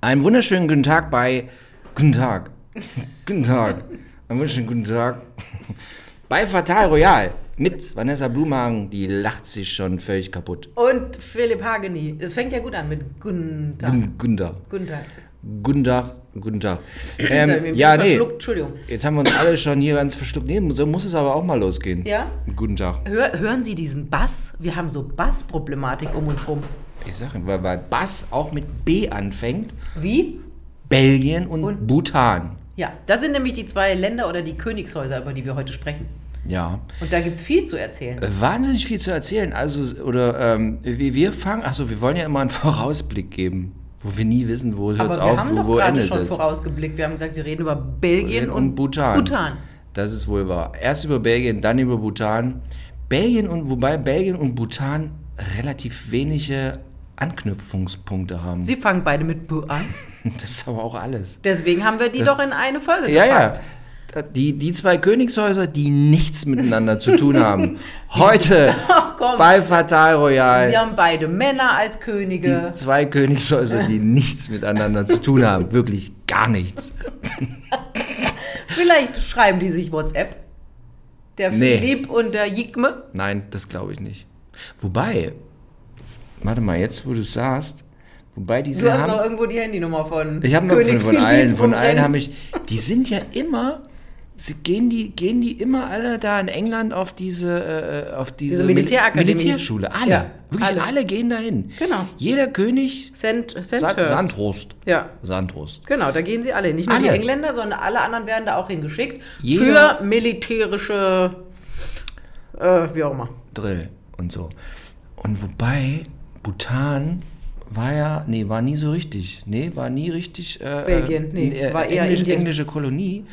Einen wunderschönen guten Tag bei. Guten Tag. guten Tag. Einen wunderschönen guten Tag. bei Fatal Royal mit Vanessa Blumhagen, die lacht sich schon völlig kaputt. Und Philipp Hageni. Das fängt ja gut an mit Gunther. Gun- Gunda. Guten Tag. Guten Tag. Jetzt hab ich mich Ähm, ja, nee. Entschuldigung. Jetzt haben wir uns alle schon hier ganz verschluckt. Nee, so muss es aber auch mal losgehen. Ja? Guten Tag. Hör, hören Sie diesen Bass? Wir haben so Bassproblematik um uns rum. Ich sage, weil, weil Bass auch mit B anfängt. Wie? Belgien und, Und? Bhutan. Ja, das sind nämlich die zwei Länder oder die Königshäuser, über die wir heute sprechen. Ja. Und da gibt es viel zu erzählen. Äh, Wahnsinnig viel zu erzählen. Also, oder ähm, wie wir fangen, achso, wir wollen ja immer einen Vorausblick geben, wo wir nie wissen, wo hört es wir auf, haben wo, doch wo gerade endet schon es. vorausgeblickt. Wir haben gesagt, wir reden über Belgien Und und, Bhutan. Bhutan. Das ist wohl wahr. Erst über Belgien, dann über Bhutan. Belgien und wobei Belgien und Bhutan relativ wenige Anknüpfungspunkte haben. Sie fangen beide mit B an. Das ist aber auch alles. Deswegen haben wir die Das- doch in eine Folge Ja, ja. gepackt. Die, die zwei Königshäuser, die nichts miteinander zu tun haben. Heute Ach bei Fatal Royal. sie haben beide Männer als Die Könige. zwei Königshäuser, die nichts miteinander zu tun haben. Wirklich gar nichts. Vielleicht schreiben die sich WhatsApp. Der Nee. Philipp und der Jigme. Nein, das glaube ich nicht. Wobei, warte mal, jetzt wo du es sagst, wobei diese Du hast noch haben. irgendwo die Handynummer von Ich habe noch König von, von allen, von allen habe ich. Die sind ja immer. Sie, gehen, die, gehen die immer alle da in England auf diese, äh, auf diese, Diese Mil- Militärakademie. Militärschule? Alle. Ja, Wirklich alle. alle. gehen dahin. Genau. Jeder König. Sand, Sa Sandhurst. Sandhurst. Ja. Sandhurst. Genau, da gehen sie alle hin. Nicht nur die. Engländer, sondern alle anderen werden da auch hingeschickt. Jeder- Für militärische, äh, wie auch immer. Drill und so. Und wobei Bhutan war ja, nee, war nie so richtig. Nee, war nie richtig. Äh, Belgien, nee, äh, war eher Englisch, Indien. englische Kolonie.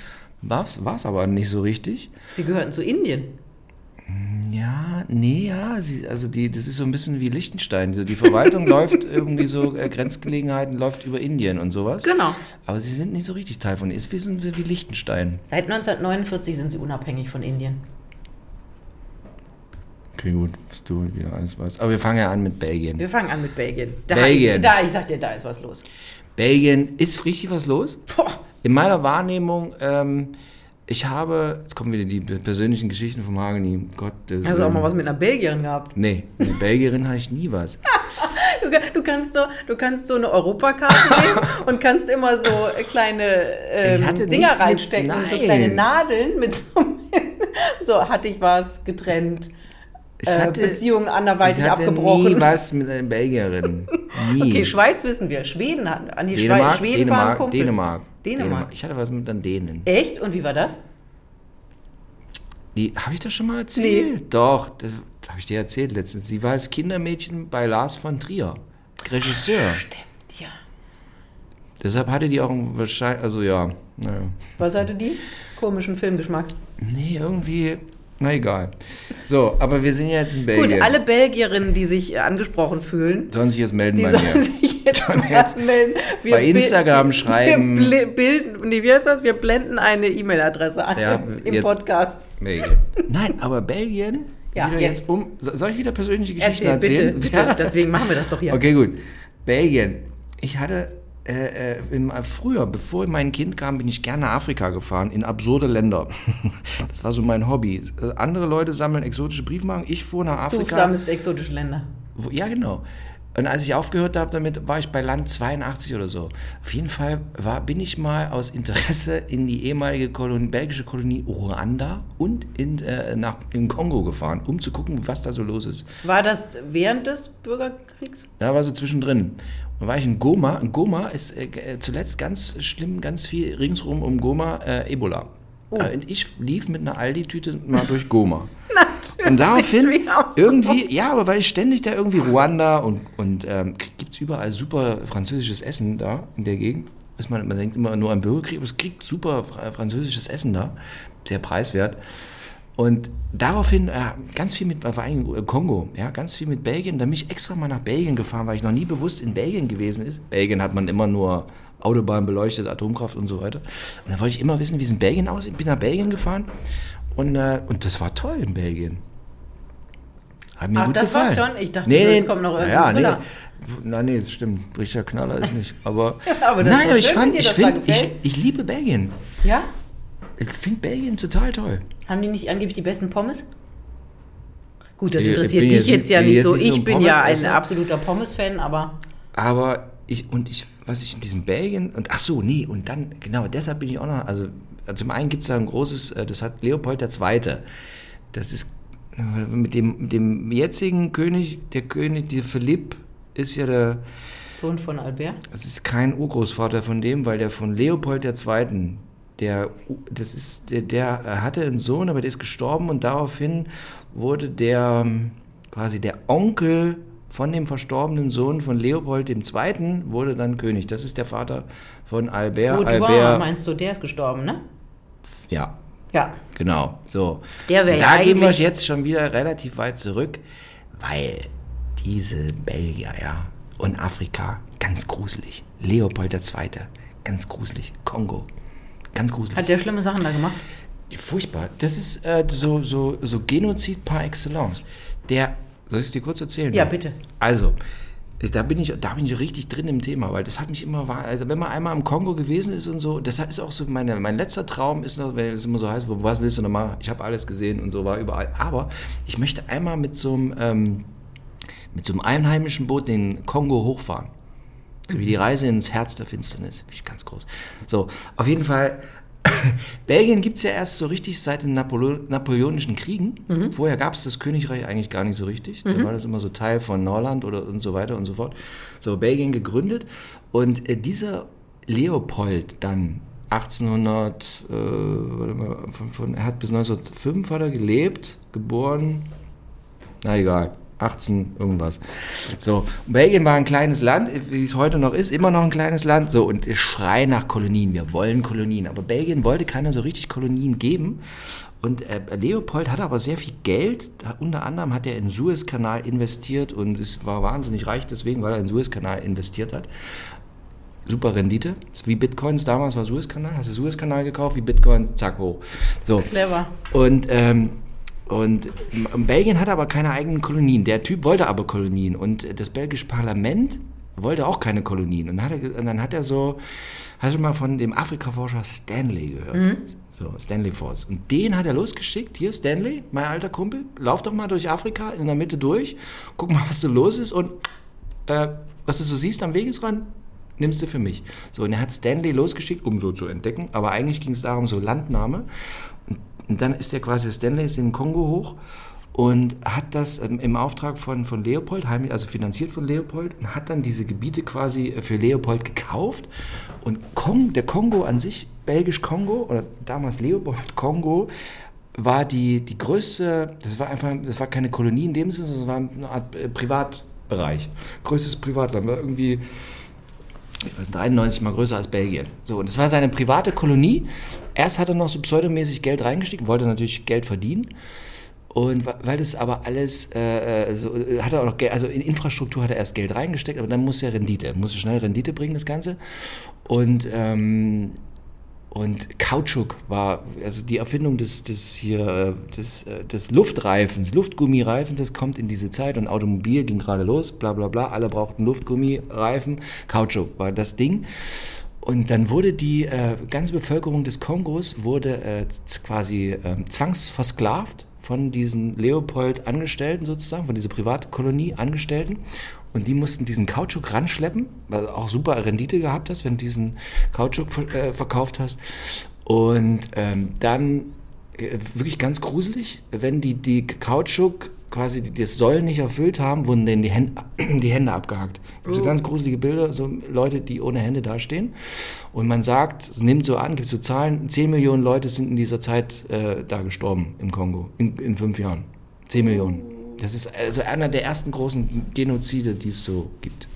War es aber nicht so richtig. Sie gehörten zu Indien. Ja, nee, ja, sie, also die, das ist so ein bisschen wie Liechtenstein. Die, die Verwaltung läuft irgendwie so, äh, Grenzgelegenheiten läuft über Indien und sowas. Genau. Aber sie sind nicht so richtig Teil von. Ist wie, sind wie Liechtenstein. Seit 1949 sind sie unabhängig von Indien. Okay, gut, was du wieder alles weißt. Aber wir fangen ja an mit Belgien. Wir fangen an mit Belgien. Da, Belgien. Da, ich sag dir, da ist was los. Belgien, ist richtig was los? Boah. In meiner Wahrnehmung, ähm, ich habe, jetzt kommen wieder die persönlichen Geschichten vom Hageni. Gott, Hast du auch mal was mit einer Belgierin gehabt? Nee, mit einer Belgierin hatte ich nie was. Du, du, kannst so, du kannst so eine Europakarte nehmen und kannst immer so kleine ähm, Dinger nichts mit- reinstecken. so kleine Nadeln mit so, so hatte ich was getrennt. Ich Äh, hatte, Beziehungen anderweitig ich hatte nie abgebrochen. was mit einer Belgierin. Nie. Okay, Schweiz wissen wir. Schweden hatten. An die Dänemark, Schweden waren Dänemark, Kumpel. Dänemark, Dänemark. Ich hatte was mit den Dänen. Echt? Und wie war das? Die, habe ich das schon mal erzählt? Doch, das, das habe ich dir erzählt letztens. Sie war als Kindermädchen bei Lars von Trier, Regisseur. Stimmt, ja. Deshalb hatte die auch einen wahrscheinlich, also ja, naja. Was hatte die? Komischen Filmgeschmack. Nee, irgendwie, na egal. So, aber wir sind ja jetzt in Belgien. Gut, alle Belgierinnen, die sich äh, angesprochen fühlen, Sollen sich jetzt melden bei mir. sich jetzt Sollen jetzt melden. Wir bei Instagram schreiben. Wir bilden, nee, wie heißt das? Wir blenden eine E-Mail-Adresse an Ja, im jetzt- Podcast. Belgien. Nein, aber Belgien. Ja, jetzt. jetzt um. so- Soll ich wieder persönliche Geschichten Erzähl, bitte, erzählen? bitte. Ja. Deswegen machen wir das doch hier. Okay, gut. Belgien. Ich hatte äh, äh, im, äh, früher, bevor mein Kind kam, bin ich gerne nach Afrika gefahren, in absurde Länder. Das war so mein Hobby. Äh, andere Leute sammeln exotische Briefmarken. Ich fuhr nach Du Afrika. sammelst exotische Länder. Wo, ja, genau. Und als ich aufgehört habe damit, war ich bei Land 82 oder so. Auf jeden Fall war, bin ich mal aus Interesse in die ehemalige Kolonie, belgische Kolonie Ruanda und in, äh, nach, in Kongo gefahren, um zu gucken, was da so los ist. War das während des Bürgerkriegs? Da war so zwischendrin. War ich in Goma. Und Goma ist äh, äh, zuletzt ganz schlimm, ganz viel ringsrum um Goma äh, Ebola. Oh. Äh, und ich lief mit einer Aldi-Tüte mal durch Goma. Natürlich. Und daraufhin irgendwie, ja, aber weil ich ständig da irgendwie Ruanda und, und ähm, gibt es überall super französisches Essen da in der Gegend. Ist man, man denkt immer nur an Bürgerkrieg, aber es kriegt super fra- französisches Essen da. Sehr preiswert. Und daraufhin äh, ganz viel mit, vor allem äh, Kongo, ja, ganz viel mit Belgien. Da bin ich extra mal nach Belgien gefahren, weil ich noch nie bewusst in Belgien gewesen ist. Belgien hat man immer nur Autobahn beleuchtet, Atomkraft und so weiter. Und da wollte ich immer wissen, wie es in Belgien aussieht. Ich bin nach Belgien gefahren und, äh, und das war toll in Belgien. Hat mir Ach, gut das gefallen. war's schon? Ich dachte, jetzt kommt noch irgendein ja, Thriller. nein, nee, das stimmt. Richard Knaller ist nicht. Aber, Aber nein, aber ich schön, fand, ich finde, ich, ich liebe Belgien. Ja? Ich finde Belgien total toll. Haben die nicht angeblich die besten Pommes? Gut, das interessiert dich jetzt- jetzt ja nicht jetzt so. nicht so Ich ein bin ja ein absoluter Pommes-Fan, aber Aber ich, und ich, was ich in diesem Belgien, und ach so, nee, und dann, genau, deshalb bin ich auch noch, also zum einen gibt es da ein großes, äh, das hat Leopold II. Das ist mit dem, mit dem jetzigen König, der König, der Philipp, ist ja der, Sohn von Albert. das ist kein Urgroßvater von dem, weil der von Leopold II., der, das ist, der, der hatte einen Sohn, aber der ist gestorben und daraufhin wurde der ähm, quasi der Onkel von dem verstorbenen Sohn von Leopold II. wurde dann König. Das ist der Vater von Albert. Boudoir, Albert, meinst du, der ist gestorben, ne? ja, Ja. genau. So. Der wäre Und ja da gehen wir jetzt schon wieder relativ weit zurück, weil diese Belgier, ja, und Afrika, ganz gruselig. Leopold II., ganz gruselig. Kongo, ganz gruselig. Hat der schlimme Sachen da gemacht? Furchtbar. Das ist äh, so, so, so Genozid par excellence. Der, soll ich es dir kurz erzählen? Ja, bitte. Also, da bin, ich, da bin ich richtig drin im Thema, weil das hat mich immer, also wenn man einmal im Kongo gewesen ist und so, das ist auch so, meine, mein letzter Traum ist noch, wenn es immer so heißt, was willst du noch machen? Ich habe alles gesehen und so, war überall. Aber ich möchte einmal mit so einem, ähm, mit so einem einheimischen Boot den Kongo hochfahren. So wie die Reise ins Herz der Finsternis. Finde ich ganz groß. So, auf jeden Fall. Belgien gibt es ja erst so richtig seit den Napoleo Napoleonischen Kriegen. Vorher gab es das Königreich eigentlich gar nicht so richtig. Da war das immer so Teil von Norland oder und so weiter und so fort. So, Belgien gegründet. Und äh, dieser Leopold dann 1800, äh, warte mal, von, von, er hat bis 1905 hat er gelebt, geboren, na egal, 18 irgendwas. So, Belgien war ein kleines Land, wie es heute noch ist, immer noch ein kleines Land. So, und es schreit nach Kolonien, wir wollen Kolonien. Aber Belgien wollte keiner so richtig Kolonien geben. Und äh, Leopold hatte aber sehr viel Geld. Unter anderem hat er in den Suezkanal investiert und es war wahnsinnig reich deswegen, weil er in den Suezkanal investiert hat. Super Rendite. Ist wie Bitcoins damals war Suezkanal. Hast du Suezkanal gekauft, wie Bitcoin, zack, hoch. So. Clever. Und, ähm, und Belgien hatte aber keine eigenen Kolonien. Der Typ wollte aber Kolonien. Und das belgische Parlament wollte auch keine Kolonien. Und, dann hat er, ge- und dann hat er so, hast du mal von dem Afrikaforscher Stanley gehört? So, Stanley Force. Und den hat er losgeschickt. Hier, Stanley, mein alter Kumpel, lauf doch mal durch Afrika in der Mitte durch, guck mal, was da los ist und äh, was du so siehst am Wegesrand, nimmst du für mich. So, und er hat Stanley losgeschickt, um so zu entdecken, aber eigentlich ging es darum, so Landnahme. Und, dann ist er quasi, Stanley ist in den Kongo hoch und hat das ähm, im Auftrag von, von Leopold, also finanziert von Leopold, und hat dann diese Gebiete quasi äh, für Leopold gekauft. Und Kong, der Kongo an sich, Belgisch-Kongo, oder damals Leopold-Kongo, war die, die größte, das war einfach, das war keine Kolonie in dem Sinne, sondern es war eine Art äh, Privatbereich. Größtes Privatland, war irgendwie ich weiß, 93 mal größer als Belgien. So, und das war seine private Kolonie. Erst hat er noch so pseudomäßig Geld reingesteckt, wollte natürlich Geld verdienen. Und weil das aber alles, äh, äh, so, äh, hat er auch noch also in Infrastruktur hat er erst Geld reingesteckt, aber dann muss er Rendite, muss schnell Rendite bringen, das Ganze. Und, ähm, und Kautschuk war, also die Erfindung des, des hier, äh, des, äh, des Luftreifens, Luftgummireifen, das kommt in diese Zeit und Automobil ging gerade los, bla bla bla, alle brauchten Luftgummireifen, Kautschuk war das Ding. Und dann wurde die äh, ganze Bevölkerung des Kongos wurde äh, quasi ähm, zwangsversklavt von diesen Leopold-Angestellten sozusagen, von dieser Privatkolonie Angestellten. Und die mussten diesen Kautschuk ranschleppen, weil auch super Rendite gehabt hast, wenn du diesen Kautschuk äh, verkauft hast. Und ähm, dann äh, wirklich ganz gruselig, wenn die, die Kautschuk quasi die- das Soll nicht erfüllt haben, wurden denen die Hände, die Hände abgehakt. Gibt so ganz gruselige Bilder, so Leute, die ohne Hände dastehen. Und man sagt, es nimmt so an, gibt so Zahlen, 10 Millionen Leute sind in dieser Zeit äh, da gestorben im Kongo, in, in fünf Jahren. 10 Millionen. Das ist also einer der ersten großen Genozide, die es so gibt.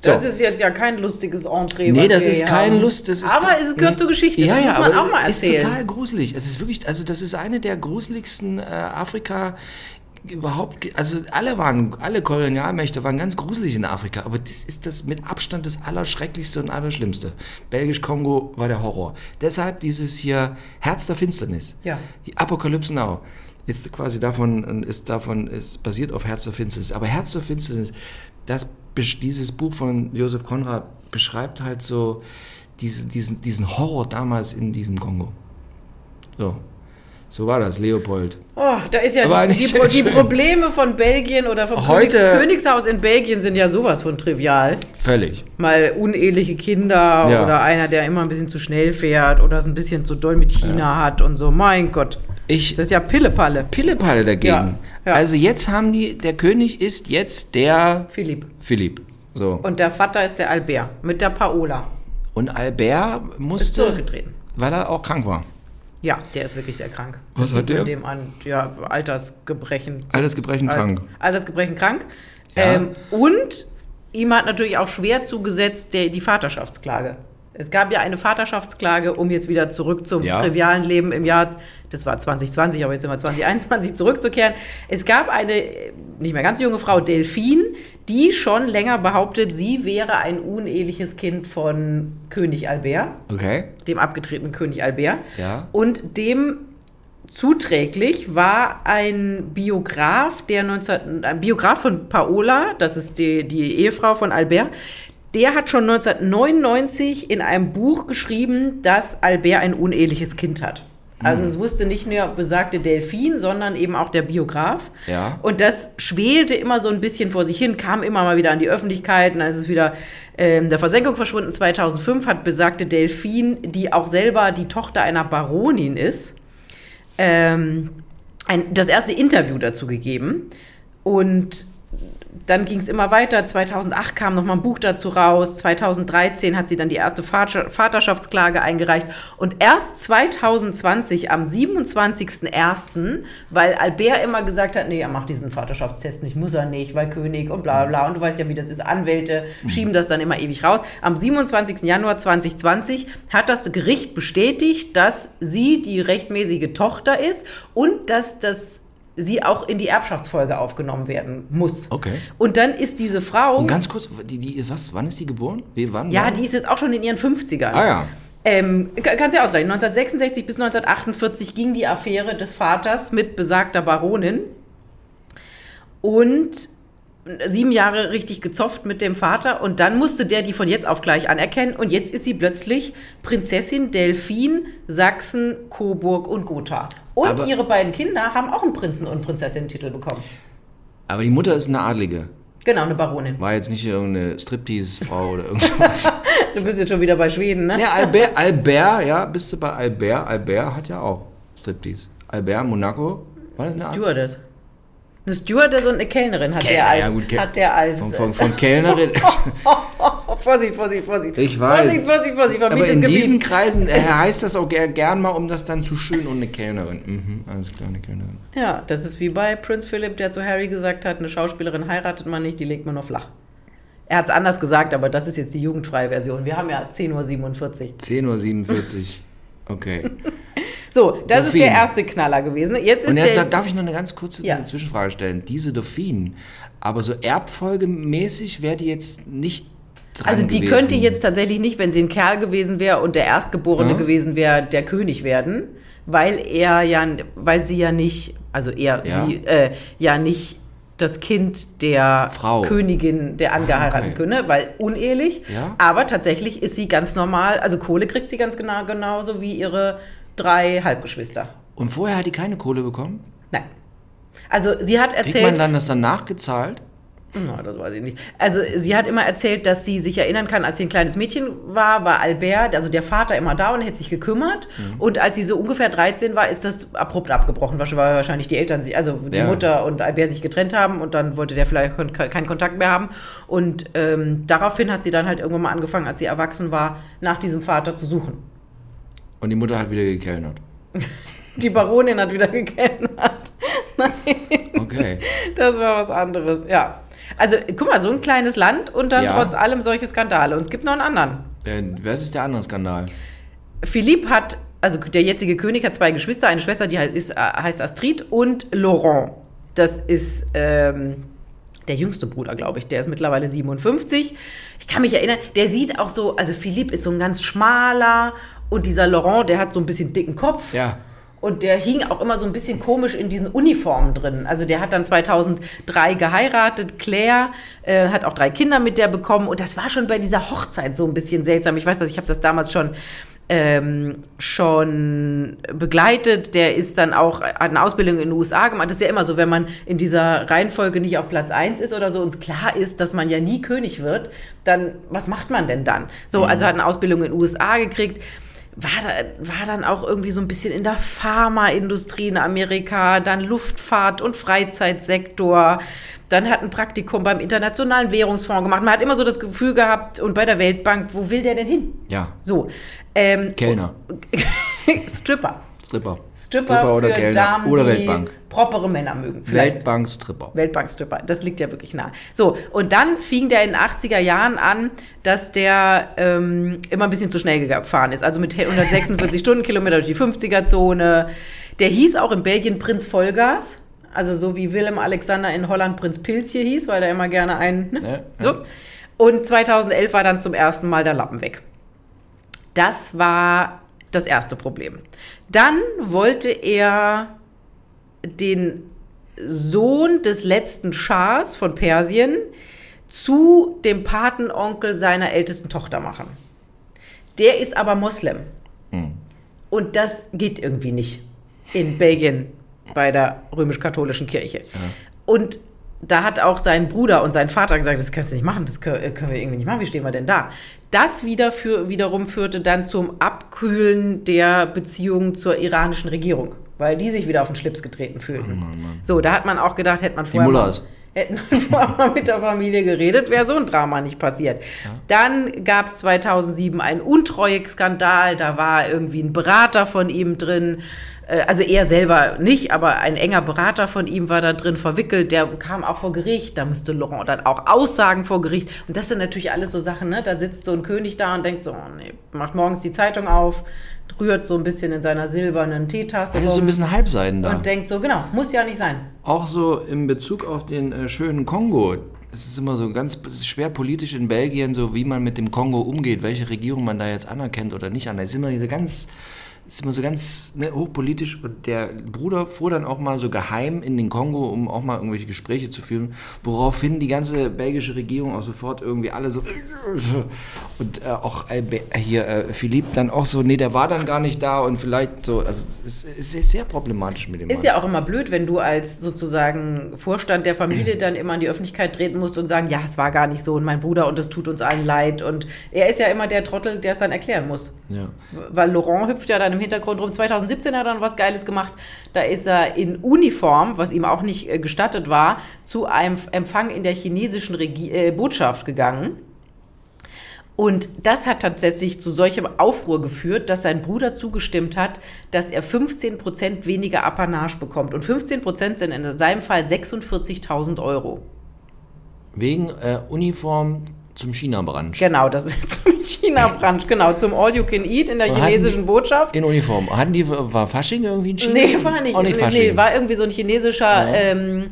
So. Das ist jetzt ja kein lustiges Entree. Nee, das ist keine haben. Lust. Das ist aber es gehört nee. zur Geschichte. Ja, das ja, muss man auch mal erzählen. ist total gruselig. Es ist wirklich, also das ist eine der gruseligsten äh, Afrika überhaupt. ge- Also alle waren, alle Kolonialmächte waren ganz gruselig in Afrika, aber das ist das mit Abstand das Allerschrecklichste und Allerschlimmste. Belgisch-Kongo war der Horror. Deshalb dieses hier Herz der Finsternis. Ja. Die Apokalypse Now ist quasi davon, ist davon, ist basiert auf Herz der Finsternis. Aber Herz der Finsternis, das dieses Buch von Josef Konrad beschreibt halt so diese, diesen, diesen Horror damals in diesem Kongo. So. So war das, Leopold. Oh, da ist ja die, nicht die, die. Probleme von Belgien oder vom Heute- Königs Königshaus in Belgien sind ja sowas von trivial. Völlig. Mal uneheliche Kinder Ja. oder einer, der immer ein bisschen zu schnell fährt oder es ein bisschen zu doll mit China hat und so. Mein Gott, Ich das ist ja Pillepalle. Pillepalle dagegen. Ja, ja. Also jetzt haben die, der König ist jetzt der Philipp. Philipp. So. Und der Vater ist der Albert mit der Paola. Und Albert Ist musste, zurückgetreten. weil er auch krank war. Ja, der ist wirklich sehr krank. Was Das hat der? Dem an, ja, Altersgebrechen. Altersgebrechen krank. Altersgebrechen krank. Ja. Ähm, und ihm hat natürlich auch schwer zugesetzt der, die Vaterschaftsklage. Es gab ja eine Vaterschaftsklage, um jetzt wieder zurück zum Ja. trivialen Leben im Jahr, das war 2020, aber jetzt sind wir 2021, zurückzukehren. Es gab eine nicht mehr ganz junge Frau, Delphine, die schon länger behauptet, sie wäre ein uneheliches Kind von König Albert Okay. dem abgetretenen König Albert. Ja. Und dem zuträglich war ein Biograf, der 19, ein Biograf von Paola, das ist die, die Ehefrau von Albert, der hat schon 1999 in einem Buch geschrieben, dass Albert ein uneheliches Kind hat. Also es wusste nicht nur besagte Delphine, sondern eben auch der Biograf. Ja. Und das schwelte immer so ein bisschen vor sich hin, kam immer mal wieder an die Öffentlichkeit. Und dann ist es wieder ähm, der Versenkung verschwunden. 2005 hat besagte Delphine, die auch selber die Tochter einer Baronin ist, ähm, ein, das erste Interview dazu gegeben. Und dann ging es immer weiter. 2008 kam noch mal ein Buch dazu raus. 2013 hat sie dann die erste Vater Vaterschaftsklage eingereicht. Und erst 2020, am 27.01., weil Albert immer gesagt hat, nee, er macht diesen Vaterschaftstest nicht, muss er nicht, weil König und bla bla bla. Und du weißt ja, wie das ist. Anwälte schieben das dann immer ewig raus. Am 27. Januar 2020 hat das Gericht bestätigt, dass sie die rechtmäßige Tochter ist und dass das sie auch in die Erbschaftsfolge aufgenommen werden muss. Okay. Und dann ist diese Frau, Und ganz kurz, die, die, was, wann ist die geboren? Wie, wann? ja, wann? die ist jetzt auch schon in ihren 50ern. Ah ja. Ähm, ka- kannst du ja ausrechnen. 1966 bis 1948 ging die Affäre des Vaters mit besagter Baronin. Und sieben Jahre richtig gezopft mit dem Vater. Und dann musste der die von jetzt auf gleich anerkennen. Und jetzt ist sie plötzlich Prinzessin Delphine Sachsen, Coburg und Gotha. Und Aber- ihre beiden Kinder haben auch einen Prinzen- und Prinzessinnen-Titel bekommen. Aber die Mutter ist eine Adlige. Genau, eine Baronin. War jetzt nicht irgendeine Striptease-Frau oder irgendwas. Du bist jetzt schon wieder bei Schweden, ne? ja, Albert, Albert, ja, bist du bei Albert? Albert hat ja auch Striptease. Albert, Monaco. War das eine Art? Stewardess. Eine Stewardess und eine Kellnerin hat Kellner, der als. ja, gut, Ke- hat der als Von, von, von Kellnerin. Oh, Vorsicht, Vorsicht, Vorsicht. Ich weiß. Vorsicht, Vorsicht, Vorsicht. Aber in Gebiet. diesen Kreisen äh, heißt das auch ger gern mal, um das dann zu schön und eine Kellnerin. Mhm, alles klar, eine Kellnerin. Ja, das ist wie bei Prince Philip, der zu Harry gesagt hat, eine Schauspielerin heiratet man nicht, die legt man nur flach. Er hat es anders gesagt, aber das ist jetzt die jugendfreie Version. Wir haben ja 10.47 Uhr. 10.47 Uhr. Okay. So, das ist Dauphine. der erste Knaller gewesen. Jetzt ist Und jetzt, der. darf ich noch eine ganz kurze Ja. Zwischenfrage stellen? Diese Dauphinen, aber so erbfolgemäßig wäre die jetzt nicht dran Also die gewesen. könnte jetzt tatsächlich nicht, wenn sie ein Kerl gewesen wäre und der Erstgeborene Ja. gewesen wäre, der König werden, weil er ja, weil sie ja nicht, also er, Ja. sie, äh, ja nicht das Kind der Frau. Königin, der angeheirateten okay. könne, weil unehelich. Ja. Aber tatsächlich ist sie ganz normal, also Kohle kriegt sie ganz genau genauso wie ihre drei Halbgeschwister. Und vorher hat die keine Kohle bekommen? Nein. Also sie hat Kriegt erzählt. man dann das dann nachgezahlt? Na, das weiß ich nicht. Also sie hat immer erzählt, dass sie sich erinnern kann, als sie ein kleines Mädchen war, war Albert, also der Vater immer da und hätte sich gekümmert. Mhm. Und als sie so ungefähr 13 war, ist das abrupt abgebrochen, weil wahrscheinlich die Eltern, sich, also die Ja. Mutter und Albert sich getrennt haben und dann wollte der vielleicht keinen Kontakt mehr haben. Und ähm, daraufhin hat sie dann halt irgendwann mal angefangen, als sie erwachsen war, nach diesem Vater zu suchen. Und die Mutter hat wieder gekellnert. Die Baronin hat wieder gekennert. Nein. Okay. Das war was anderes, ja. Also, guck mal, so ein kleines Land und dann Ja. trotz allem solche Skandale. Und es gibt noch einen anderen. Äh, was ist der andere Skandal? Philippe hat, also der jetzige König hat zwei Geschwister, eine Schwester, die heißt, ist, äh, heißt Astrid und Laurent. Das ist ähm, der jüngste Bruder, glaube ich. Der ist mittlerweile 57. Ich kann mich erinnern, der sieht auch so, also Philippe ist so ein ganz schmaler und dieser Laurent, der hat so ein bisschen dicken Kopf. Ja. Und der hing auch immer so ein bisschen komisch in diesen Uniformen drin. Also der hat dann 2003 geheiratet, Claire, äh, hat auch drei Kinder mit der bekommen. Und das war schon bei dieser Hochzeit so ein bisschen seltsam. Ich weiß, dass ich habe das damals schon ähm, schon begleitet. Der ist dann auch, hat eine Ausbildung in den USA gemacht. Das ist ja immer so, wenn man in dieser Reihenfolge nicht auf Platz 1 ist oder so, uns klar ist, dass man ja nie König wird, dann, was macht man denn dann? So, also hat eine Ausbildung in den USA gekriegt. War, da, war dann auch irgendwie so ein bisschen in der Pharmaindustrie in Amerika, dann Luftfahrt und Freizeitsektor. Dann hat ein Praktikum beim Internationalen Währungsfonds gemacht. Man hat immer so das Gefühl gehabt, und bei der Weltbank, wo will der denn hin? Ja. So. Ähm, Kellner. Stripper. Stripper. Stripper, oder für. Damen, Oder die Weltbank. propere Männer mögen. Vielleicht. Weltbank Stripper. Weltbank-Stripper, das liegt ja wirklich nah. So, und dann fing der in den 80er Jahren an, dass der ähm, immer ein bisschen zu schnell gefahren ist. Also mit 146 Stundenkilometer durch die 50er-Zone. Der hieß auch in Belgien Prinz Vollgas. Also so wie Willem Alexander in Holland Prinz Pilz hier hieß, weil der immer gerne einen. Ne? Ja, So. Und 2011 war dann zum ersten Mal der Lappen weg. Das war das erste Problem. Dann wollte er den Sohn des letzten Schahs von Persien zu dem Patenonkel seiner ältesten Tochter machen. Der ist aber Moslem. Und das geht irgendwie nicht in Belgien bei der römisch-katholischen Kirche. Und da hat auch sein Bruder und sein Vater gesagt, das kannst du nicht machen, das können können wir irgendwie nicht machen, wie stehen wir denn da? Das wieder für, wiederum führte dann zum Abkühlen der Beziehungen zur iranischen Regierung, weil die sich wieder auf den Schlips getreten fühlten. So, da hat man auch gedacht, hätte man vorher mal, Mullahs. hätten man vorher mal mit der Familie geredet, wäre so ein Drama nicht passiert. Dann gab es 2007 einen Untreueskandal, da war irgendwie ein Berater von ihm drin, also er selber nicht, aber ein enger Berater von ihm war da drin verwickelt, der kam auch vor Gericht, da musste Laurent dann auch aussagen vor Gericht. Und das sind natürlich alles so Sachen, ne? Da sitzt so ein König da und denkt so, oh nee, macht morgens die Zeitung auf, rührt so ein bisschen in seiner silbernen Teetasse Das ist so ein bisschen Halbseiten da. und denkt so, genau, muss ja nicht sein. Auch so in Bezug auf den äh, schönen Kongo. Es ist immer so ganz schwer politisch in Belgien, so wie man mit dem Kongo umgeht, welche Regierung man da jetzt anerkennt oder nicht anerkennt. Es ist immer diese ganz, ist immer so ganz ne, hochpolitisch. Und der Bruder fuhr dann auch mal so geheim in den Kongo, um auch mal irgendwelche Gespräche zu führen, woraufhin die ganze belgische Regierung auch sofort irgendwie alle so und äh, auch äh, hier äh, Philipp dann auch so, nee, der war dann gar nicht da und vielleicht so, also es ist, ist sehr problematisch mit dem Ist Mann. ja auch immer blöd, wenn du als sozusagen Vorstand der Familie dann immer in die Öffentlichkeit treten musst und sagen, ja, es war gar nicht so und mein Bruder und es tut uns allen leid. Und er ist ja immer der Trottel, der es dann erklären muss. ja. Weil Laurent hüpft ja dann im Hintergrund rum. 2017 hat er dann was Geiles gemacht. Da ist er in Uniform, was ihm auch nicht äh, gestattet war, zu einem Empfang in der chinesischen Regi äh, Botschaft gegangen. Und das hat tatsächlich zu solchem Aufruhr geführt, dass sein Bruder zugestimmt hat, dass er 15% weniger Apanage bekommt. Und 15% sind in seinem Fall 46.000 Euro. Wegen äh, Uniform zum China-Brunch. Genau, das ist zum China-Brunch, genau, zum All You Can Eat in der Hatten- chinesischen Botschaft. In Uniform. Hatten die, war Fasching irgendwie in China? Nee, war nicht. Auch nicht Fasching. nee, war irgendwie so ein chinesischer Ja. ähm,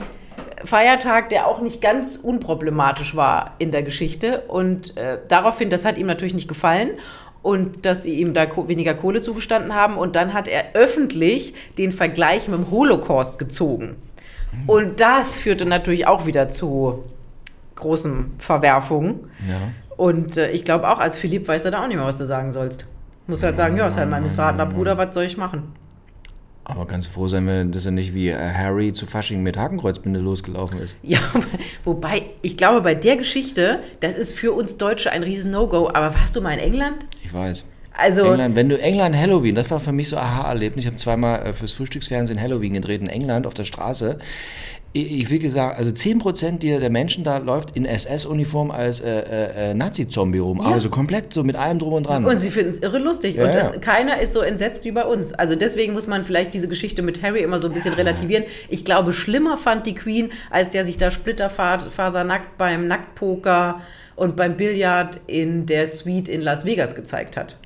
Feiertag, der auch nicht ganz unproblematisch war in der Geschichte. Und äh, daraufhin, das hat ihm natürlich nicht gefallen. Und dass sie ihm da weniger Kohle zugestanden haben. Und dann hat er öffentlich den Vergleich mit dem Holocaust gezogen. Hm. Und das führte natürlich auch wieder zu großen Verwerfungen. ja. Und äh, ich glaube auch, als Philipp weiß er da auch nicht mehr, was du sagen sollst. Muss halt sagen, ja, ist halt mein missratener Bruder, was soll ich machen? Aber ganz froh sein, wir, dass er nicht wie äh, Harry zu Fasching mit Hakenkreuzbinde losgelaufen ist. Ja, wobei, ich glaube, bei der Geschichte, das ist für uns Deutsche ein riesen No-Go. Aber warst du mal in England? Ich weiß. Also, England, wenn du England Halloween, das war für mich so aha-Erlebnis. Ich habe zweimal äh, fürs Frühstücksfernsehen Halloween gedreht in England auf der Straße. Ich, will gesagt, also 10% der, der Menschen da läuft in SS-Uniform als äh, äh, äh, Nazi-Zombie rum. Ja. Also komplett so mit allem drum und dran. und sie finden es irre lustig. Ja, und ja. es, keiner ist so entsetzt wie bei uns. Also deswegen muss man vielleicht diese Geschichte mit Harry immer so ein bisschen relativieren. Ich glaube, schlimmer fand die Queen, als der sich da splitterfasernackt beim Nacktpoker und beim Billard in der Suite in Las Vegas gezeigt hat.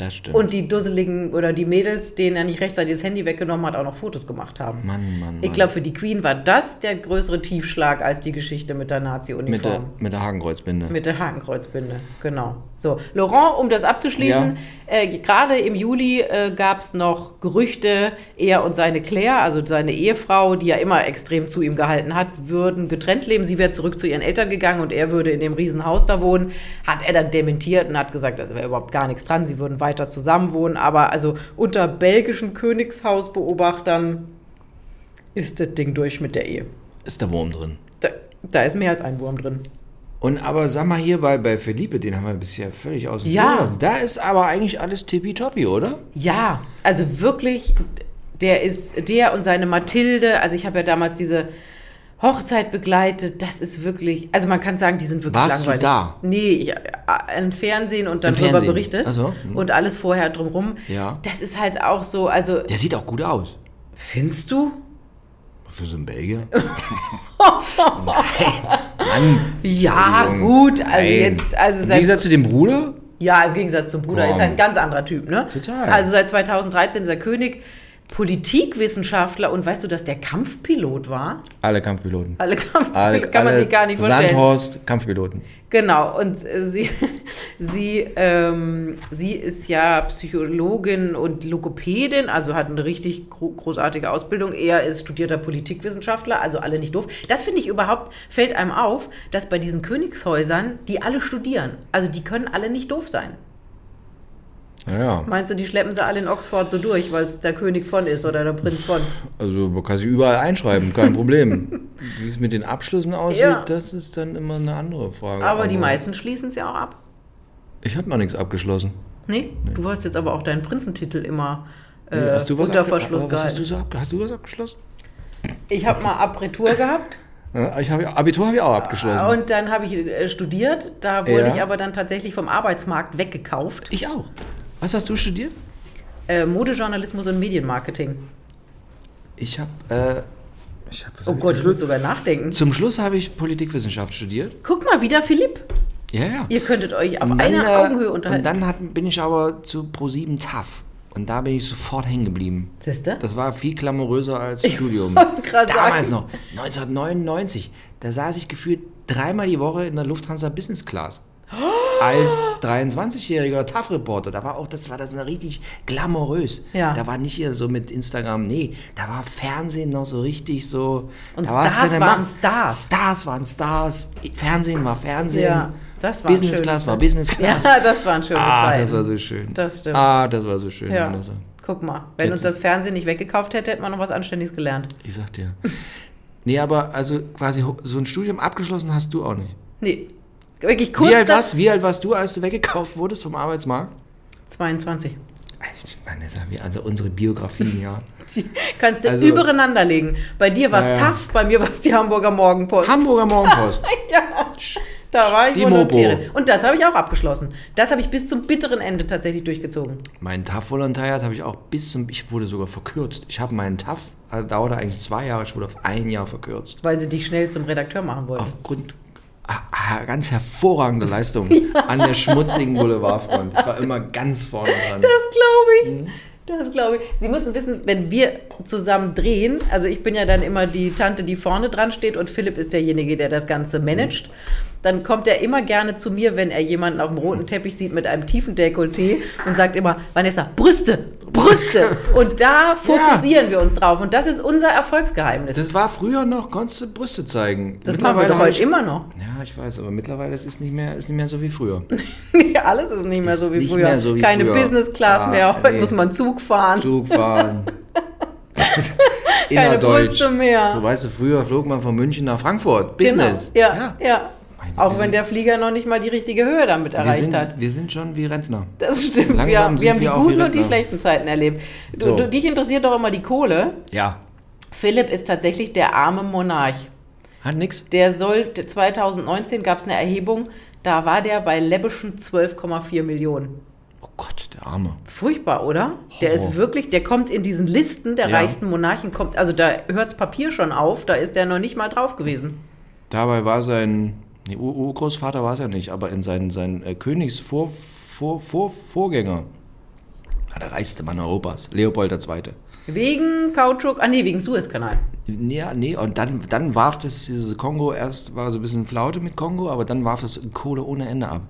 Das stimmt. Und die dusseligen oder die Mädels, denen er nicht rechtzeitig das Handy weggenommen hat, auch noch Fotos gemacht haben. Mann, Mann, Ich Mann. glaube, für die Queen war das der größere Tiefschlag als die Geschichte mit der mit der, Nazi-Uniform. mit der Hakenkreuzbinde. Mit der Hakenkreuzbinde, genau. So, Laurent, um das abzuschließen, äh, gerade im Juli äh, gab es noch Gerüchte, er und seine Claire, also seine Ehefrau, die ja immer extrem zu ihm gehalten hat, würden getrennt leben. Sie wäre zurück zu ihren Eltern gegangen und er würde in dem Riesenhaus da wohnen. Hat er dann dementiert und hat gesagt, da wäre überhaupt gar nichts dran, sie würden weiter zusammen wohnen. Aber also unter belgischen Königshausbeobachtern ist das Ding durch mit der Ehe. Ist der Wurm drin. Da, da ist mehr als ein Wurm drin. Und aber sag mal hier bei, bei Felipe, den haben wir bisher völlig außen Ja. vor gelassen. Da ist aber eigentlich alles tippitoppi, oder? Ja, also wirklich, der ist, der und seine Mathilde, also ich habe ja damals diese Hochzeit begleitet, das ist wirklich, also man kann sagen, die sind wirklich Warst du langweilig. da? Nee, ich, äh, im Fernsehen und dann darüber berichtet so, hm. und alles vorher drumrum. Ja. Das ist halt auch so, also Der sieht auch gut aus. findest du? Für so einen Belgier. Mann. Ja, gut, also Nein. jetzt, also Im Gegensatz zu dem Bruder? Ja, im Gegensatz zum Bruder Komm. ist er ein ganz anderer Typ, ne? Total. Also seit 2013 ist er König, Politikwissenschaftler und weißt du, dass der Kampfpilot war? Alle Kampfpiloten. Alle Kampfpiloten Alle, kann man alle sich gar nicht vorstellen. Sandhorst, Kampfpiloten. Genau, und äh, sie, sie, ähm, sie ist ja Psychologin und Logopädin, also hat eine richtig gro großartige Ausbildung. Er ist studierter Politikwissenschaftler, also alle nicht doof. Das finde ich überhaupt, fällt einem auf, dass bei diesen Königshäusern, die alle studieren, also die können alle nicht doof sein. Naja, Meinst du, die schleppen sie alle in Oxford so durch, weil es der König von ist oder der Prinz von? also man kann sich überall einschreiben, kein Problem. Wie es mit den Abschlüssen aussieht, Ja. das ist dann immer eine andere Frage. Aber die meisten schließen es ja auch ab. Ich habe noch nichts abgeschlossen. Nee, du hast jetzt aber auch deinen Prinzentitel immer äh, Nee, hast du was unter Verschluss aber was hast gehalten. du so Hast du was abgeschlossen? Ich habe mal Abitur gehabt Ja, ich habe Abitur habe ich auch abgeschlossen. und dann habe ich äh, studiert. Da wurde Ja. ich aber dann tatsächlich vom Arbeitsmarkt weggekauft. ich auch. Was hast du studiert? Äh, Modejournalismus und Medienmarketing. Ich habe äh, ich hab, Oh hab ich Gott, ich muss sogar nachdenken. Zum Schluss habe ich Politikwissenschaft studiert. Guck mal, wieder Philipp. Ja, ja. Ihr könntet euch auf dann, einer äh, Augenhöhe unterhalten. Und dann hat, bin ich aber zu Pro7 TAF. Und da bin ich sofort hängen geblieben. Siehste? Das war viel glamouröser als Studium. wollte gerade Damals sagen. noch, 1999. Da saß ich gefühlt dreimal die Woche in der Lufthansa Business Class. Als 23-jähriger TAF-Reporter. Da war auch, das war das war richtig glamourös. Ja. Da war nicht hier so mit Instagram, nee, da war Fernsehen noch so richtig so. Und da Stars waren Stars. Stars waren Stars. Fernsehen war Fernsehen. Ja, das war Business Class war Business Class. Ja, das waren schöne Ah, Zeiten. das war so schön. Das stimmt. Ah, das war so schön. Ja, guck mal. Wenn Jetzt uns das Fernsehen nicht weggekauft hätte, hätten wir noch was Anständiges gelernt. Ich sag dir. nee, aber also quasi so ein Studium abgeschlossen hast du auch nicht. Nee, wirklich kurz. Wie alt, warst, wie alt warst du, als du weggekauft wurdest vom Arbeitsmarkt? 22. Vanessa, wir, also unsere Biografien, ja. Die kannst du Also- übereinander legen. Bei dir war es Ja, ja. TAF, bei mir war es die Hamburger Morgenpost. Hamburger Morgenpost. ja, da war ich Die Mopo. Volontärin. Und das habe ich auch abgeschlossen. Das habe ich bis zum bitteren Ende tatsächlich durchgezogen. mein TAF-Volontariat habe ich auch bis zum, ich wurde sogar verkürzt. Ich habe meinen TAF, äh, dauerte eigentlich zwei Jahre, ich wurde auf ein Jahr verkürzt. Weil sie dich schnell zum Redakteur machen wollten. Aufgrund ganz hervorragender Leistung an der schmutzigen Boulevardfront. Ich war immer ganz vorne dran. Das glaube ich. Mhm. Das glaube ich. Sie müssen wissen, wenn wir zusammen drehen, also ich bin ja dann immer die Tante, die vorne dran steht und Philipp ist derjenige, der das Ganze managt, dann kommt er immer gerne zu mir, wenn er jemanden auf dem roten Teppich sieht mit einem tiefen Dekolleté und sagt immer, Vanessa, Brüste, Brüste. Und da fokussieren wir uns drauf. Und das ist unser Erfolgsgeheimnis. Das, Das war früher noch, konntest du Brüste zeigen. machen wir doch hab heute immer noch. Ja, ich weiß, aber mittlerweile ist es nicht mehr, ist nicht mehr so wie früher. Alles ist nicht mehr Ist so wie früher. so wie Keine früher. Business Class Ah, mehr. Heute nee. muss man Zug fahren. Zug fahren. Keine Innerdeutsch. Brüste mehr. So weißt du, früher flog man von München nach Frankfurt. Business. Genau. Ja, ja. Meine, Auch wir wenn der Flieger noch nicht mal die richtige Höhe damit erreicht sind, hat. wir sind schon wie Rentner. Das stimmt. Langsam wir, wir haben die wir auch guten und die schlechten Zeiten erlebt. Du, So. du, dich interessiert doch immer die Kohle. Ja. Philipp ist tatsächlich der arme Monarch. Hat nix. Der soll, 2019 gab es eine Erhebung, da war der bei läppischen 12,4 Millionen. Oh Gott, der Arme. Furchtbar, oder? Der Horror. ist wirklich, der kommt in diesen Listen der Ja. reichsten Monarchen, kommt, also da hört das Papier schon auf, da ist der noch nicht mal drauf gewesen. Dabei war sein, nee, Ur- Urgroßvater war es ja nicht, aber in seinen, seinen äh, Königsvor, vor, vor, Vorgänger, war der reichste Mann Europas, Leopold II. Wegen Kautschuk, ah nee, wegen Suezkanal. Ja, nee, und dann, dann warf das diese Kongo erst, war so ein bisschen Flaute mit Kongo, aber dann warf das Kohle ohne Ende ab.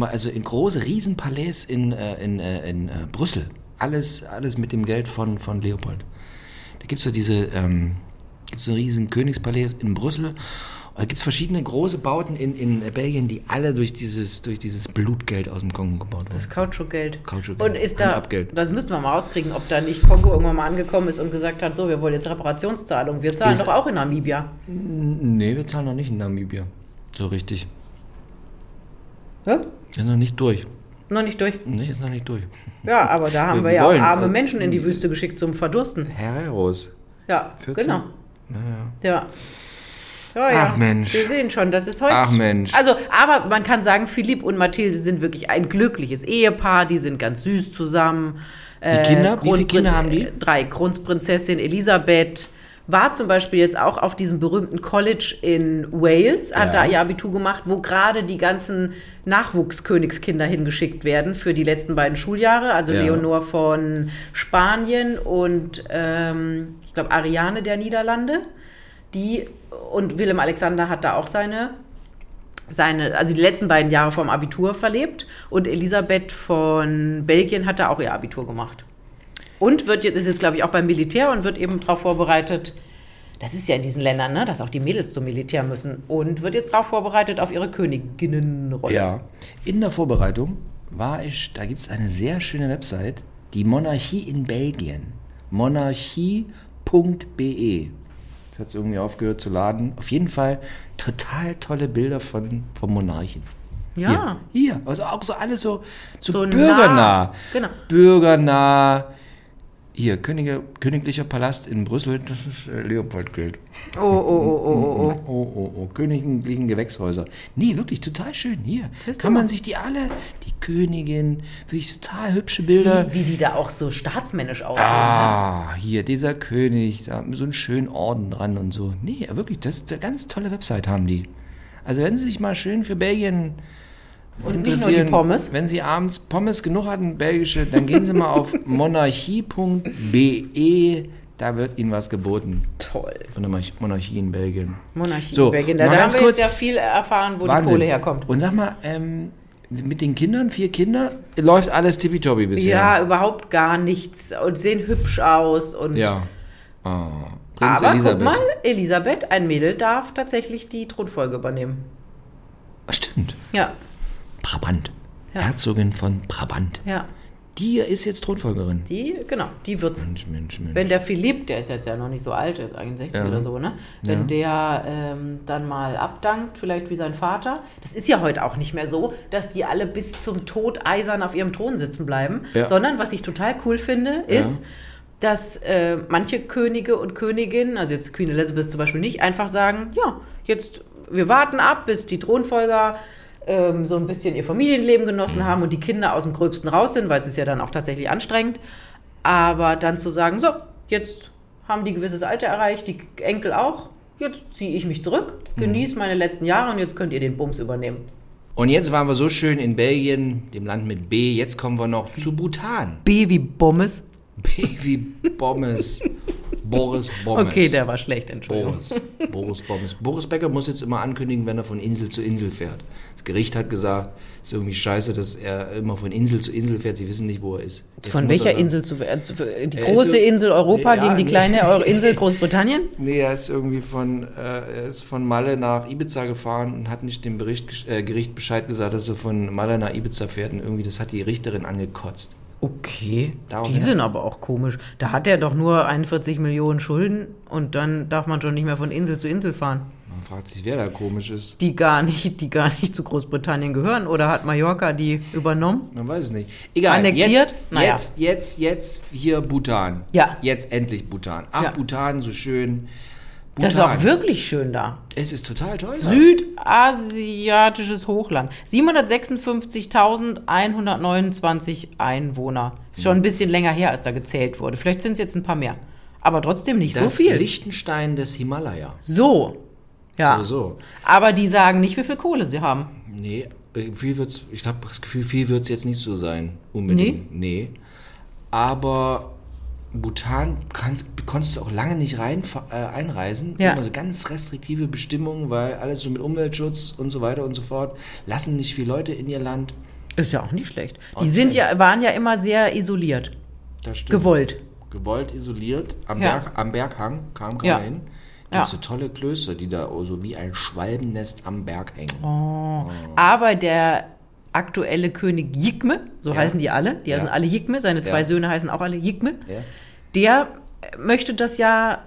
Also in große Riesenpalais in, äh, in, äh, in äh, Brüssel. Alles, alles mit dem Geld von, von Leopold. Da gibt es so diese, ähm, gibt's ein riesen Königspalais in Brüssel. Da gibt es verschiedene große Bauten in, in Belgien, die alle durch dieses, durch dieses Blutgeld aus dem Kongo gebaut wurden. Das Kautschukgeld. Kautschukgeld. Und ist da, Handabgeld. das müssten wir mal rauskriegen, ob da nicht Kongo irgendwann mal angekommen ist und gesagt hat, so, wir wollen jetzt Reparationszahlung. Wir zahlen Ist- doch auch in Namibia. Nee, wir zahlen noch nicht in Namibia. So richtig. Ja? Ist noch nicht durch. Noch nicht durch. Nee, ist noch nicht durch. Ja, aber da haben Wir wir, ja wollen, auch arme Menschen in die Wüste geschickt zum Verdursten. Herreros. Ja, 14? genau. Naja. Ja. Ja, ja. Ach, Mensch. Wir sehen schon, das ist heute. Ach, Mensch. Also, aber man kann sagen, Philipp und Mathilde sind wirklich ein glückliches Ehepaar. Die sind ganz süß zusammen. Die Kinder? Wie viele Kinder haben die? Drei. Kronprinzessin Elisabeth war zum Beispiel jetzt auch auf diesem berühmten College in Wales, hat Ja. da ihr Abitur gemacht, wo gerade die ganzen Nachwuchskönigskinder hingeschickt werden für die letzten beiden Schuljahre. Also Ja. Leonor von Spanien und ähm, ich glaube Ariane der Niederlande. Die und Willem Alexander hat da auch seine seine, also die letzten beiden Jahre vom Abitur verlebt und Elisabeth von Belgien hat da auch ihr Abitur gemacht. Und wird jetzt, ist jetzt glaube ich auch beim Militär und wird eben darauf vorbereitet, das ist ja in diesen Ländern, ne, dass auch die Mädels zum Militär müssen und wird jetzt darauf vorbereitet auf ihre Königinnenrolle. Ja. In der Vorbereitung war ich, da gibt es eine sehr schöne Website, die Monarchie in Belgien. Monarchie.be. Hat irgendwie aufgehört zu laden. Auf jeden Fall total tolle Bilder von, vom Monarchen. Ja. Hier, hier. Also auch so alles so, so, So bürgernah. nah. Genau. Bürgernah. Hier, Könige, Königlicher Palast in Brüssel, das ist äh, Leopoldgeld. Oh, oh, oh, oh, oh, oh. Oh, oh, oh, königlichen Gewächshäuser. Nee, wirklich total schön. Hier du kann man sich die alle, die Königin, wirklich total hübsche Bilder. Wie, wie die da auch so staatsmännisch aussehen. Ah, hier dieser König, da so einen schönen Orden dran und so. Nee, wirklich, das ist eine ganz tolle Website haben die. Also wenn Sie sich mal schön für Belgien Und nicht nur die Pommes. wenn Sie abends Pommes genug hatten, belgische, dann gehen Sie mal auf monarchie.be, da wird Ihnen was geboten Toll. von der Monarch- Monarchie in Belgien. Monarchie So, in Belgien. Da, da haben wir kurz- jetzt ja viel erfahren, wo die Wahnsinn. Kohle herkommt. Und sag mal, ähm, mit den Kindern, vier Kinder, läuft alles tippitoppi bisher. Ja, überhaupt gar nichts und sehen hübsch aus und Ja. Ah, Prinz aber Elisabeth. guck mal, Elisabeth, ein Mädel darf tatsächlich die Thronfolge übernehmen. Stimmt. Ja, Brabant. Ja. Herzogin von Brabant. ja. Die ist jetzt Thronfolgerin. Die, genau, die wird's. Mensch, Mensch, Mensch. Wenn der Philipp, der ist jetzt ja noch nicht so alt, der ist 61 Ja. oder so, ne? Wenn der ähm, dann mal abdankt, vielleicht wie sein Vater. Das ist ja heute auch nicht mehr so, dass die alle bis zum Tod eisern auf ihrem Thron sitzen bleiben. Ja. Sondern, was ich total cool finde, ist, dass äh, manche Könige und Königinnen, also jetzt Queen Elizabeth zum Beispiel nicht, einfach sagen, ja, jetzt, wir warten ab, bis die Thronfolger ähm, so ein bisschen ihr Familienleben genossen haben und die Kinder aus dem Gröbsten raus sind, weil es ist ja dann auch tatsächlich anstrengend. Aber dann zu sagen, so, jetzt haben die gewisses Alter erreicht, die Enkel auch, jetzt ziehe ich mich zurück, genieße meine letzten Jahre und jetzt könnt ihr den Bums übernehmen. Und jetzt waren wir so schön in Belgien, dem Land mit B. Jetzt kommen wir noch zu Bhutan. B wie Bommes. B wie Bommes. Boris Bommes. Okay, der war schlecht, Entschuldigung. Boris. Boris Bommes. Boris Becker muss jetzt immer ankündigen, wenn er von Insel zu Insel fährt. Das Gericht hat gesagt, es ist irgendwie scheiße, dass er immer von Insel zu Insel fährt. Sie wissen nicht, wo er ist. Jetzt Von welcher er Insel zu, äh, zu die ist große so- Insel Europa Ja, gegen die nee. kleine Euro Insel Großbritannien? Nee, er ist irgendwie von, äh, er ist von Malle nach Ibiza gefahren und hat nicht dem Bericht, äh, Gericht Bescheid gesagt, dass er von Malle nach Ibiza fährt. Und irgendwie, das hat die Richterin angekotzt. Okay, Darauf die her- sind aber auch komisch. Da hat er doch nur 41 Millionen Schulden und dann darf man schon nicht mehr von Insel zu Insel fahren. Man fragt sich, wer da komisch ist. Die gar nicht, die gar nicht zu Großbritannien gehören oder hat Mallorca die übernommen? Man weiß es nicht. Egal. Annektiert? Jetzt, Naja. jetzt, jetzt, jetzt hier Bhutan. Ja. Jetzt endlich Bhutan. Ach, Ja. Bhutan, so schön. Das ist auch wirklich schön da. Es ist total toll. da. Südasiatisches Hochland. 756.129 Einwohner. Ist schon ein bisschen länger her, als da gezählt wurde. Vielleicht sind es jetzt ein paar mehr. Aber trotzdem nicht das so viel. Liechtenstein des Himalaya. So. Ja. So, so. Aber die sagen nicht, wie viel Kohle sie haben. Nee, viel wird's, ich habe das Gefühl, viel wird es jetzt nicht so sein. Unbedingt. Nee. aber Bhutan kannst, konntest du auch lange nicht rein, äh, einreisen. Ja. Immer so ganz restriktive Bestimmungen, weil alles so mit Umweltschutz und so weiter und so fort. Lassen nicht viele Leute in ihr Land. Ist ja auch nicht schlecht. Die sind ja, waren ja immer sehr isoliert. Das stimmt. Gewollt. Gewollt isoliert. Am, Ja. Berg, am Berghang kam Ja. keiner hin. Ja. Gibt so tolle Klöster, die da so wie ein Schwalbennest am Berg hängen. Oh. Aber der aktuelle König Jigme, so Ja. heißen die alle, die Ja. heißen alle Jigme, seine zwei Ja. Söhne heißen auch alle Jigme, Ja. der möchte das ja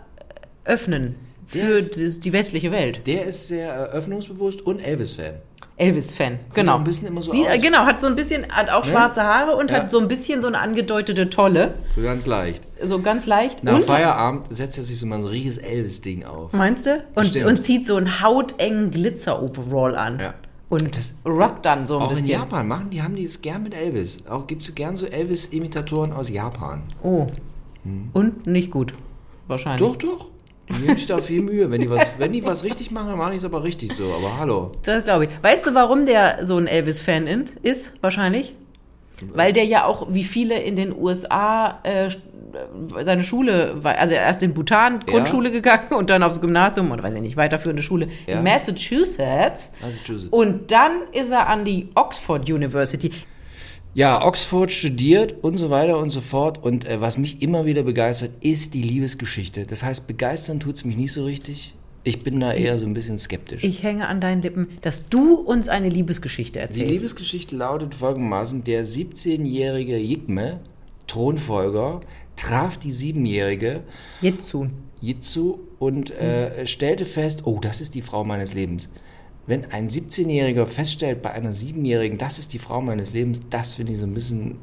öffnen für ist- die westliche Welt. Der ist sehr eröffnungsbewusst und Elvis-Fan. Elvis-Fan, genau. ein bisschen immer so Sieht, aus. Genau, hat so ein bisschen, hat auch schwarze Haare und Ja. hat so ein bisschen so eine angedeutete Tolle, So ganz leicht. so ganz leicht. Nach und, Feierabend setzt er sich so mal so ein riesiges Elvis-Ding auf. meinst du? Und, und zieht so einen hautengen Glitzer-Overall an. Ja. Und rockt dann so ein Auch in bisschen. Japan machen die, haben die es gern mit Elvis. Auch gibt es gern so Elvis-Imitatoren aus Japan. Oh. Und nicht gut. Wahrscheinlich. Doch, doch. Die nehmen sich da viel Mühe. Wenn die was, wenn die was richtig machen, dann machen die es aber richtig so. Aber hallo. Das glaube ich. Weißt du, warum der so ein Elvis-Fan in- ist? Wahrscheinlich. Weil der ja auch, wie viele in den USA, äh, seine Schule also erst in Bhutan Grundschule gegangen und dann aufs Gymnasium oder weiß ich nicht, weiterführende Schule Ja. in Massachusetts. Massachusetts. Und dann ist er an die Oxford University. Ja, Oxford studiert und so weiter und so fort. Und äh, was mich immer wieder begeistert, ist die Liebesgeschichte. Das heißt, begeistern tut es mich nicht so richtig. Ich bin da eher so ein bisschen skeptisch. Ich hänge an deinen Lippen, dass du uns eine Liebesgeschichte Die erzählst. Liebesgeschichte lautet folgendermaßen: Der 17-jährige Jigme, Thronfolger, traf die 7-jährige Jitsu. Jitsu und äh, stellte fest: Oh, das ist die Frau meines Lebens. Wenn ein 17-Jähriger feststellt bei einer 7-Jährigen, das ist die Frau meines Lebens, das finde ich so ein bisschen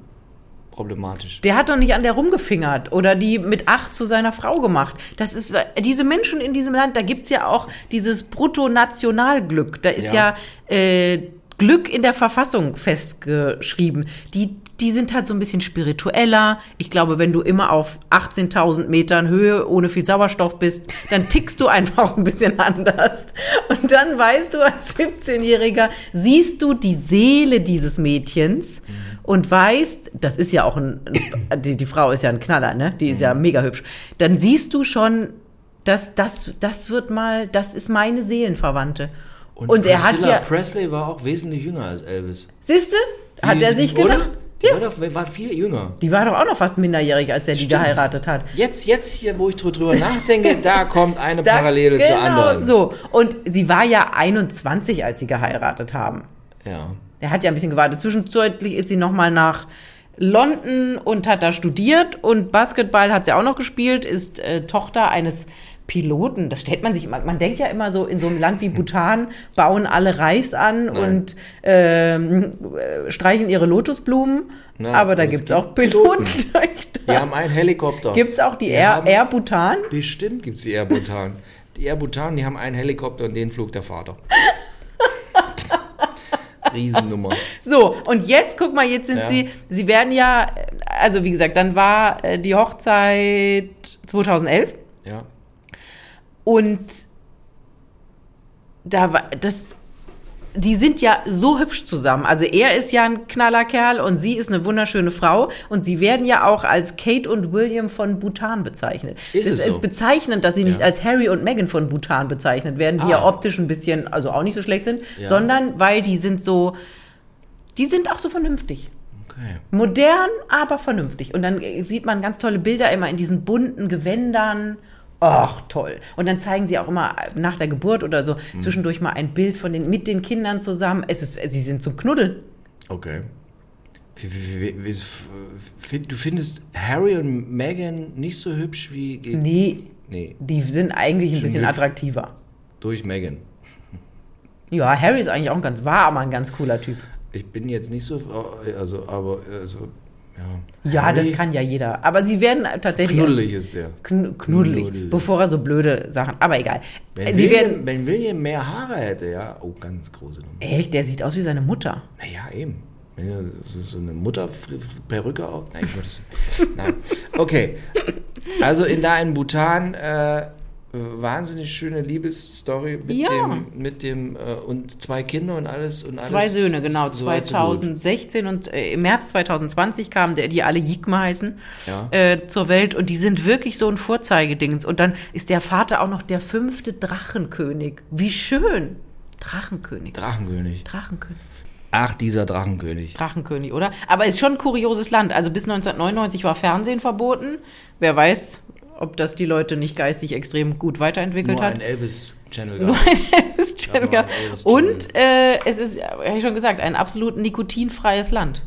problematisch. Der hat doch nicht an der rumgefingert oder die mit acht zu seiner Frau gemacht. Das ist, diese Menschen in diesem Land, da gibt's ja auch dieses Bruttonationalglück. Da ist ja, Ja. äh, Glück in der Verfassung festgeschrieben. Die, die sind halt so ein bisschen spiritueller. Ich glaube, wenn du immer auf 18.000 Metern Höhe ohne viel Sauerstoff bist, dann tickst du einfach ein bisschen anders. Und dann weißt du als 17-Jähriger, siehst du die Seele dieses Mädchens und weißt, das ist ja auch ein, die, die Frau ist ja ein Knaller, ne? Die ist ja mega hübsch. Dann siehst du schon, dass das, das wird mal, das ist meine Seelenverwandte. Und, er hat ja, Presley war auch wesentlich jünger als Elvis. siehst du, hat er sich Oder? Die ja, war, doch, war viel jünger. die war doch auch noch fast minderjährig, als er die geheiratet hat. Jetzt, jetzt hier, wo ich drü- drüber nachdenke, da kommt eine Da- Parallele zur anderen. So, und sie war ja 21, als sie geheiratet haben. Ja. Er hat ja ein bisschen gewartet. Zwischenzeitlich ist sie nochmal nach London und hat da studiert und Basketball hat sie auch noch gespielt, ist äh, Tochter eines Piloten. Das stellt man sich immer, man denkt ja immer so, in so einem Land wie Bhutan bauen alle Reis an und ähm, äh, streichen ihre Lotusblumen. Nein, aber da es gibt's gibt auch Pilotentöchter. Wir haben einen Helikopter. Gibt's auch die Die Air, haben- Air Bhutan? Bestimmt gibt es die Air Bhutan. Die Air Bhutan, die haben einen Helikopter und den flog der Vater. Riesennummer. So, und jetzt, guck mal, jetzt sind Ja. sie, sie werden ja, also wie gesagt, dann war äh, die Hochzeit 2011 Ja. Und da war das, die sind ja so hübsch zusammen. Also er ist ja ein knaller Kerl und sie ist eine wunderschöne Frau und sie werden ja auch als Kate und William von Bhutan bezeichnet. Ist es ist so? bezeichnend, dass sie nicht Ja. als Harry und Meghan von Bhutan bezeichnet werden, die Ah. ja optisch ein bisschen, also auch nicht so schlecht sind, Ja. sondern weil die sind so, die sind auch so vernünftig. Okay. Modern, aber vernünftig. Und dann sieht man ganz tolle Bilder immer in diesen bunten Gewändern. Ach, toll. Und dann zeigen sie auch immer nach der Geburt oder so Mhm. zwischendurch mal ein Bild von den, mit den Kindern zusammen. Es ist, sie sind zum Knuddeln. Okay. Du findest Harry und Meghan nicht so hübsch wie Nee, nee, die sind eigentlich ein Schon bisschen attraktiver. durch Meghan. Ja, Harry ist eigentlich auch ein ganz, war aber ein ganz cooler Typ. Ich bin jetzt nicht so, also, aber, also, ja. Ja, das kann ja jeder. Aber sie werden tatsächlich Knuddelig ist der. kn knuddelig, Knuddelig. bevor er so blöde Sachen. Aber egal. Wenn, sie William, werden. wenn William mehr Haare hätte, ja, oh, ganz große Nummer. Echt, der sieht aus wie seine Mutter. Naja, eben. Das ist so eine Mutterperücke auf. Nein, Nein. Okay. Also in da in Bhutan äh, wahnsinnig schöne Liebesstory mit Ja. dem, mit dem äh, und zwei Kinder und alles und alles. Zwei Söhne, genau. So weit, so gut. 2016 und äh, im März 2020 kamen, der, die alle Jigma heißen, Ja. äh, zur Welt und die sind wirklich so ein Vorzeigedings. Und dann ist der Vater auch noch der fünfte Drachenkönig. Wie schön. Drachenkönig. Drachenkönig. Drachenkönig. Ach, dieser Drachenkönig. Drachenkönig, oder? Aber ist schon ein kurioses Land. Also bis 1999 war Fernsehen verboten. Wer weiß, ob das die Leute nicht geistig extrem gut weiterentwickelt Nur hat. ein Nur gehabt. ein Elvis-Channel nur ein Elvis-Channel. Und äh, es ist, habe ich schon gesagt, ein absolut nikotinfreies Land.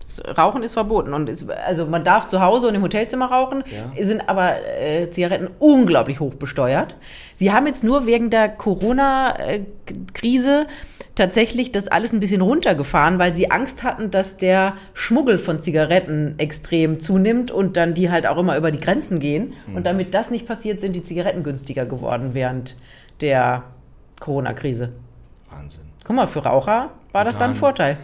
Das Rauchen ist verboten. Und es, also man darf zu Hause und im Hotelzimmer rauchen, Ja. sind aber äh, Zigaretten unglaublich hoch besteuert. Sie haben jetzt nur wegen der Corona-Krise tatsächlich das alles ein bisschen runtergefahren, weil sie Angst hatten, dass der Schmuggel von Zigaretten extrem zunimmt und dann die halt auch immer über die Grenzen gehen. Mhm. Und damit das nicht passiert, sind die Zigaretten günstiger geworden während der Corona-Krise. Wahnsinn. Guck mal, für Raucher war das dann ein Bhutan. Vorteil.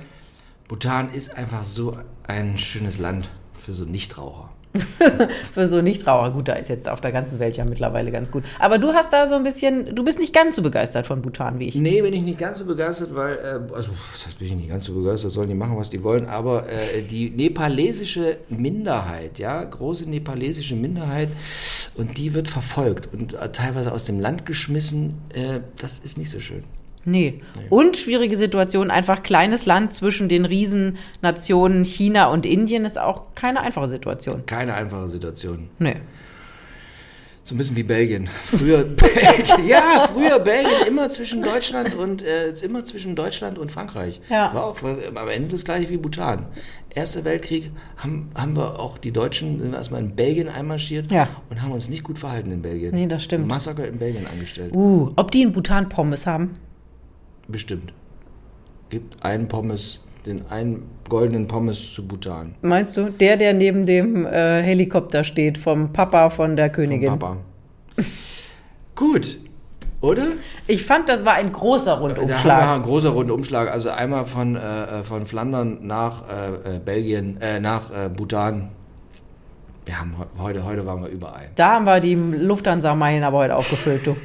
Bhutan ist einfach so ein schönes Land für so Nichtraucher. Für so Nichtraucher. Gut, da ist jetzt auf der ganzen Welt ja mittlerweile ganz gut. Aber du hast da so ein bisschen, du bist nicht ganz so begeistert von Bhutan wie ich. Nee, bin ich nicht ganz so begeistert, weil, äh, also, das bin ich nicht ganz so begeistert, sollen die machen, was die wollen, aber äh, die nepalesische Minderheit, ja, große nepalesische Minderheit, und die wird verfolgt und äh, teilweise aus dem Land geschmissen, äh, das ist nicht so schön. Nee. Und schwierige Situation, einfach kleines Land zwischen den Riesennationen China und Indien ist auch keine einfache Situation. Keine einfache Situation. Nee. So ein bisschen wie Belgien. Früher, Belgien, ja, früher Belgien immer zwischen Deutschland und äh, immer zwischen Deutschland und Frankreich. Ja. War auch am Ende das gleiche wie Bhutan. Erster Weltkrieg haben, haben wir auch die Deutschen sind wir erstmal in Belgien einmarschiert Ja. und haben uns nicht gut verhalten in Belgien. Nee, das stimmt. Massaker in Belgien angestellt. Uh, ob die in Bhutan Pommes haben? Bestimmt. Gibt einen Pommes, den einen goldenen Pommes zu Bhutan. Meinst du? Der, der neben dem äh, Helikopter steht, vom Papa von der Vom Königin. Papa. gut, oder? Ich fand, das war ein großer Rundumschlag. ein großer Rundumschlag. Also einmal von, äh, von Flandern nach äh, äh, Belgien, äh, nach äh, Bhutan. Wir haben he- heute, heute waren wir überall. Da haben wir die Lufthansa-Meilen aber heute aufgefüllt, du.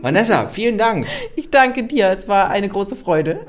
Vanessa, vielen Dank. Ich danke dir, es war eine große Freude.